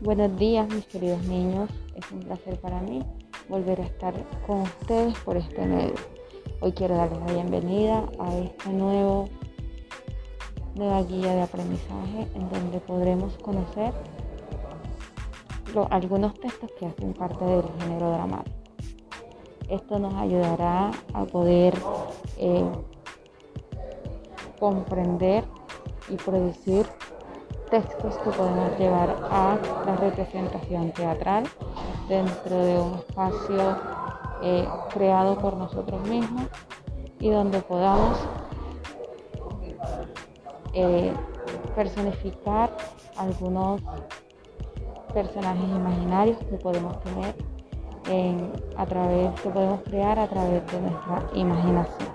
Buenos días mis queridos niños, es un placer para mí volver a estar con ustedes por este medio. Hoy quiero darles la bienvenida a esta nuevo, nueva guía de aprendizaje en donde podremos conocer algunos textos que hacen parte del género dramático. Esto nos ayudará a poder eh, comprender y producir textos que podemos llevar a la representación teatral dentro de un espacio eh, creado por nosotros mismos y donde podamos eh, personificar algunos personajes imaginarios que podemos tener a través que podemos crear a través de nuestra imaginación.